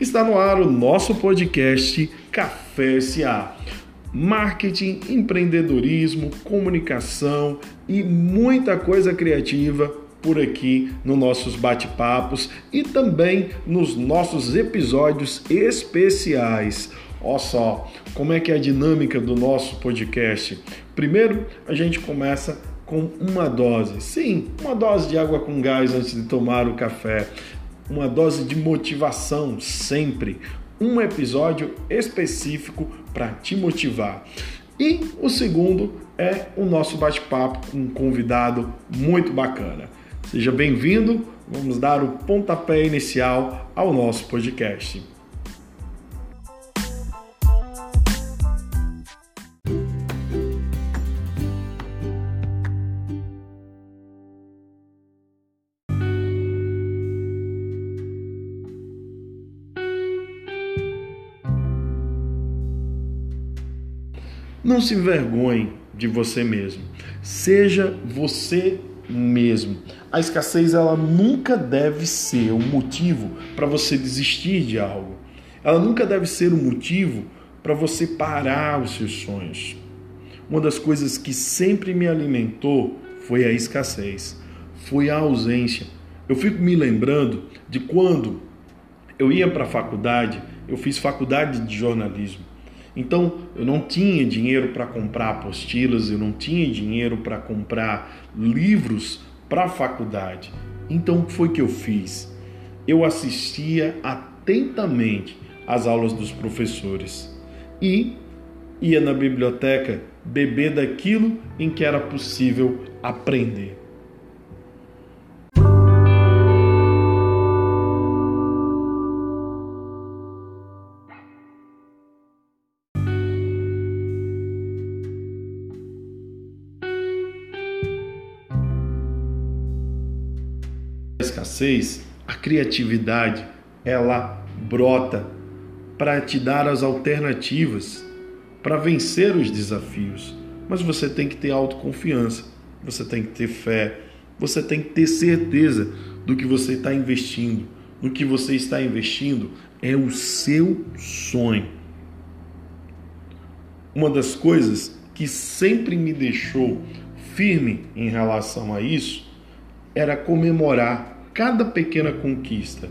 Está no ar o nosso podcast Café SA. Marketing, empreendedorismo, comunicação e muita coisa criativa por aqui nos nossos bate-papos e também nos nossos episódios especiais. Olha só como é que é a dinâmica do nosso podcast. Primeiro, a gente começa com uma dose. Sim, uma dose de água com gás antes de tomar o café. Uma dose de motivação sempre. Um episódio específico para te motivar. E o segundo é o nosso bate-papo com um convidado muito bacana. Seja bem-vindo, vamos dar o pontapé inicial ao nosso podcast. Não se envergonhe de você mesmo. Seja você mesmo. A escassez ela nunca deve ser um motivo para você desistir de algo. Ela nunca deve ser um motivo para você parar os seus sonhos. Uma das coisas que sempre me alimentou foi a escassez, foi a ausência. Eu fico me lembrando de quando eu ia para a faculdade, eu fiz faculdade de jornalismo. Então eu não tinha dinheiro para comprar apostilas, eu não tinha dinheiro para comprar livros para a faculdade. Então o que foi que eu fiz? Eu assistia atentamente às aulas dos professores e ia na biblioteca beber daquilo em que era possível aprender. Escassez, a criatividade ela brota para te dar as alternativas para vencer os desafios. Mas você tem que ter autoconfiança, você tem que ter fé, você tem que ter certeza do que você está investindo. No que você está investindo é o seu sonho. Uma das coisas que sempre me deixou firme em relação a isso era comemorar cada pequena conquista.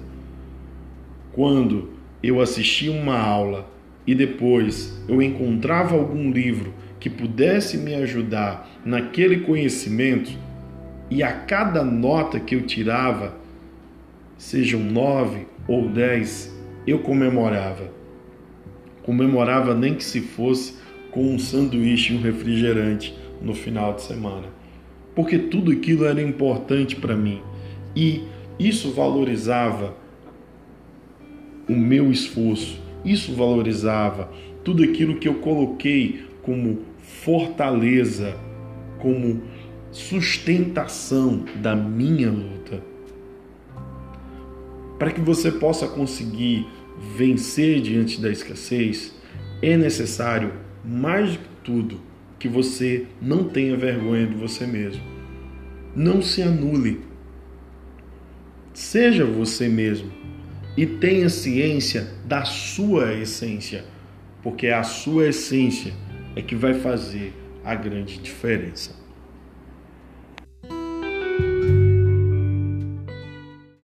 Quando eu assistia uma aula e depois eu encontrava algum livro que pudesse me ajudar naquele conhecimento, e a cada nota que eu tirava, sejam nove ou dez, eu comemorava. Comemorava nem que se fosse com um sanduíche e um refrigerante no final de semana. Porque tudo aquilo era importante para mim. E isso valorizava o meu esforço, isso valorizava tudo aquilo que eu coloquei como fortaleza, como sustentação da minha luta. Para que você possa conseguir vencer diante da escassez, é necessário, mais do que tudo, que você não tenha vergonha de você mesmo. Não se anule Seja você mesmo e tenha ciência da sua essência, porque é a sua essência é que vai fazer a grande diferença.